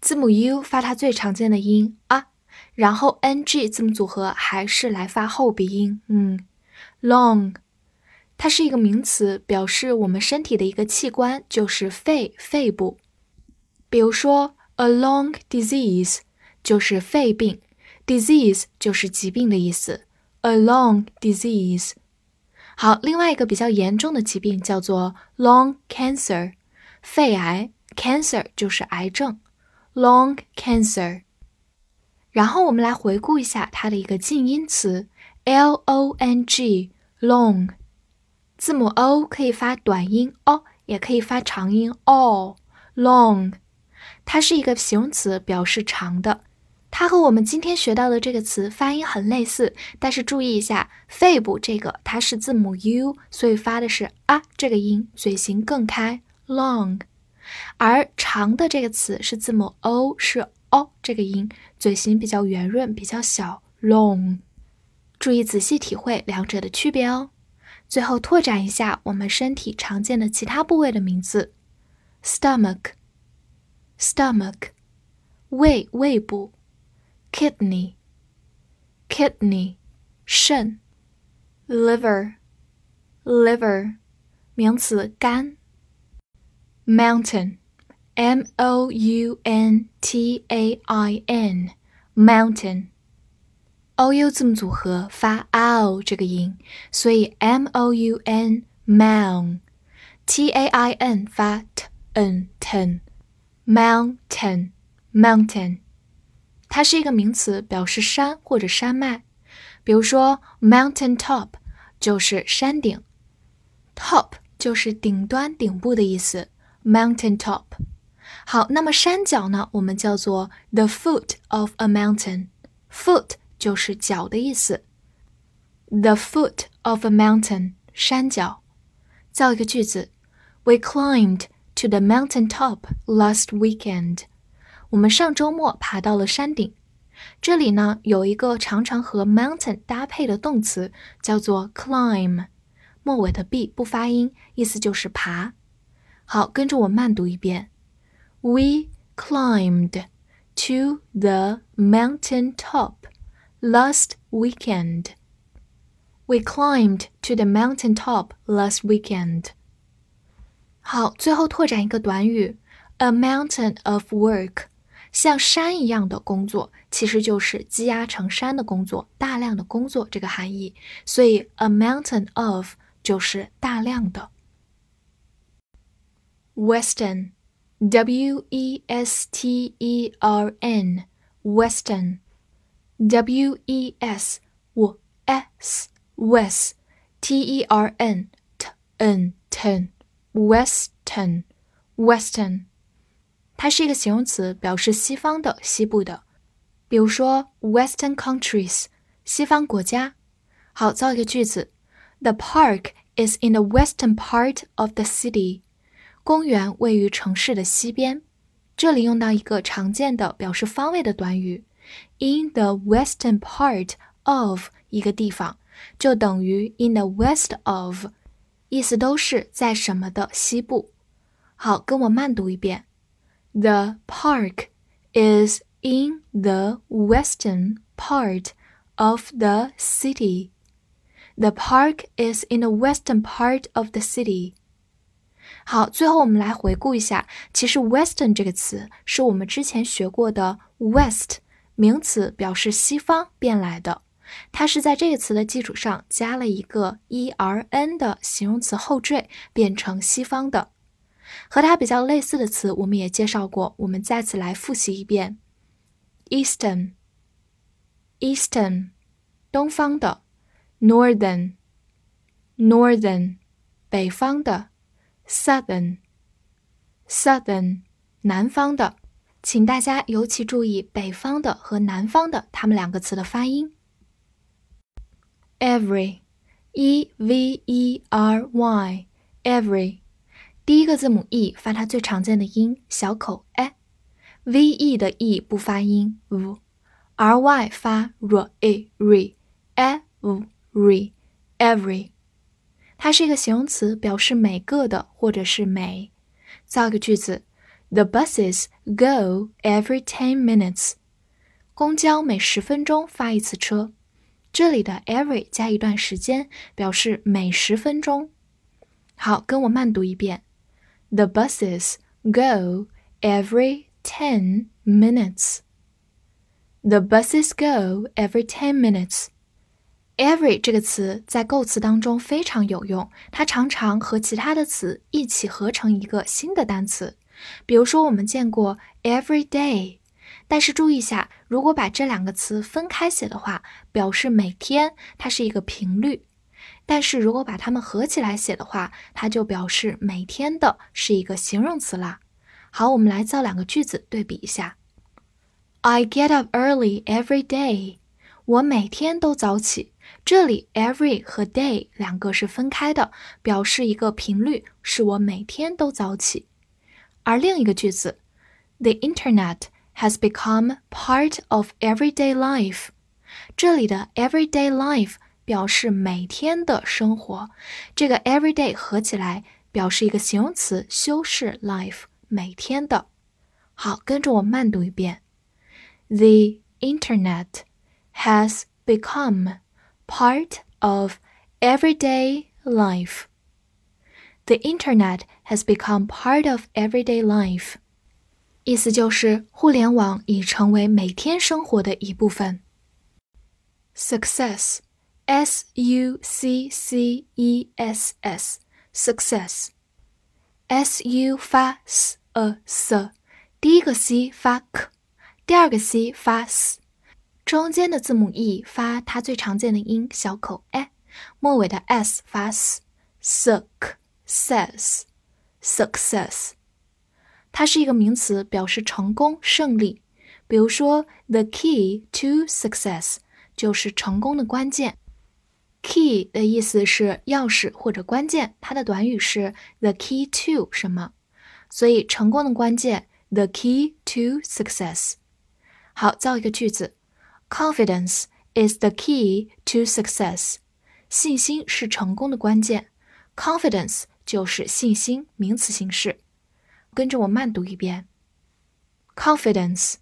字母 u 发它最常见的音啊，然后 ng 字母组合还是来发后鼻音，嗯，long，它是一个名词，表示我们身体的一个器官，就是肺、肺部。比如说，a lung disease 就是肺病，disease 就是疾病的意思，a lung disease。好，另外一个比较严重的疾病叫做 lung cancer，肺癌，cancer 就是癌症。Lung cancer，然后我们来回顾一下它的一个近音词 l o n g，long，字母 o 可以发短音 o，也可以发长音 o，long，它是一个形容词，表示长的。它和我们今天学到的这个词发音很类似，但是注意一下，肺部这个它是字母 u，所以发的是啊这个音，嘴型更开，long。而长的这个词是字母 o，是 o 这个音，嘴型比较圆润，比较小，long。注意仔细体会两者的区别哦。最后拓展一下我们身体常见的其他部位的名字：stomach，stomach，胃胃部。；kidney，kidney，肾。；liver，liver，名词肝。Mountain, M O U N T A I N, mountain. O U 字母组合发 ow 这个音，所以 M O U N mountain, T A I N 发 t n ten, mountain, mountain. 它是一个名词，表示山或者山脉。比如说，mountain top 就是山顶，top 就是顶端、顶部的意思。 Mountain top，好，那么山脚呢？我们叫做 the foot of a mountain。foot 就是脚的意思。The foot of a mountain，山脚。造一个句子：We climbed to the mountain top last weekend。我们上周末爬到了山顶。这里呢有一个常常和 mountain 搭配的动词，叫做 climb，末尾的 b 不发音，意思就是爬。 好，跟着我慢读一遍。We climbed to the mountain top last weekend. We climbed to the mountain top last weekend. 好，最后拓展一个短语，a mountain of work，像山一样的工作，其实就是积压成山的工作，大量的工作这个含义。所以，a mountain of 就是大量的。 Western, W E S T E R N, Western, W E S W S West, T E R N T N Ten, Western, Western，它是一个形容词，表示西方的、西部的。比如说，Western countries，西方国家。好，造一个句子：The park is in the western part of the city. 公园位于城市的西边，这里用到一个常见的表示方位的短语，in the western part of 一个地方，就等于 in the west of，意思都是在什么的西部。好，跟我慢读一遍：The park is in the western part of the city. The park is in the western part of the city. 好，最后我们来回顾一下，其实 Western 这个词是我们之前学过的 West 名词，表示西方变来的。它是在这个词的基础上加了一个 e r n 的形容词后缀，变成西方的。和它比较类似的词我们也介绍过，我们再次来复习一遍：Eastern，Eastern，东方的；Northern，Northern，北方的。Southern, southern，南方的请大家尤其注意北方的和南方的它们两个词的发音。Every，e v e r y，every，第一个字母 e 发它最常见的音小口 e，v e 的 e 不发音 v，r y 发 r e r y, every, every 它是一个形容词，表示每个的或者是每。造个句子。The buses go every ten minutes。公交每十分钟发一次车。这里的 every 加一段时间，表示每十分钟。好，跟我慢读一遍。The buses go every ten minutes. The buses go every ten minutes. Every 这个词在构词当中非常有用，它常常和其他的词一起合成一个新的单词。比如说，我们见过 every day，但是注意一下，如果把这两个词分开写的话，表示每天，它是一个频率；但是如果把它们合起来写的话，它就表示每天的是一个形容词啦。好，我们来造两个句子对比一下。I get up early every day。我每天都早起。这里 every 和 day 两个是分开的，表示一个频率，是我每天都早起。而另一个句子，The Internet has become part of everyday life。这里的 everyday life 表示每天的生活，这个 everyday 合起来表示一个形容词修饰 life 每天的。好，跟着我慢读一遍：The Internet has become part of everyday life. The Internet has become part of everyday life，意思就是互联网已成为每天生活的一部分。Success，S U C C E S S，success，S U 发 s a s，第一个 c 发 k，第二个 c 发 s， 中间的字母 e 发它最常见的音小口 e，末尾的 s 发 s success success，它是一个名词，表示成功、胜利。比如说，the key to success 就是成功的关键。Key 的意思是钥匙或者关键，它的短语是 the key to 什么，所以成功的关键 the key to success。好，造一个句子 ：Confidence is the key to success。信心是成功的关键。Confidence 就是信心，名词形式。跟着我慢读一遍。Confidence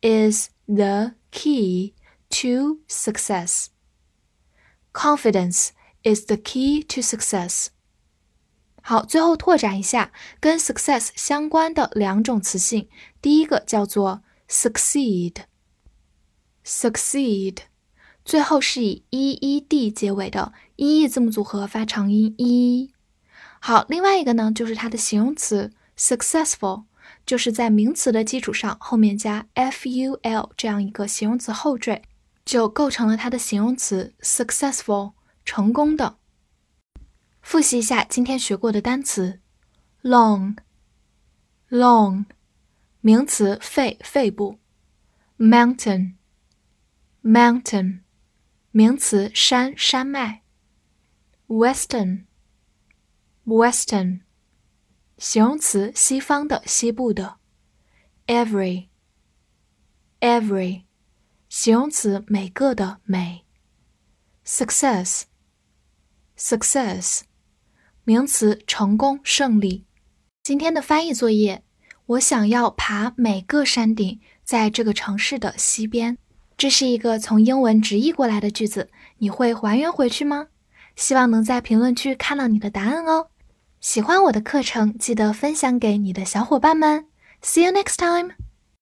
is the key to success. Confidence is the key to success. 好，最后拓展一下跟 success 相关的两种词性。第一个叫做 Succeed，最后是以 e e d 结尾的 e e 字母组合发长音 e。好，另外一个呢，就是它的形容词 successful，就是在名词的基础上后面加 f u l 这样一个形容词后缀，就构成了它的形容词 successful，成功的。复习一下今天学过的单词：long，long，名词肺肺部，mountain Mountain，名词山山脉；western。Western，形容词，西方的，西部的。Every，every，形容词，每个的，每。Success，success，名词，成功，胜利。今天的翻译作业，我想要爬每个山顶，在这个城市的西边。这是一个从英文直译过来的句子，你会还原回去吗？希望能在评论区看到你的答案哦。喜欢我的课程，记得分享给你的小伙伴们。See you next time.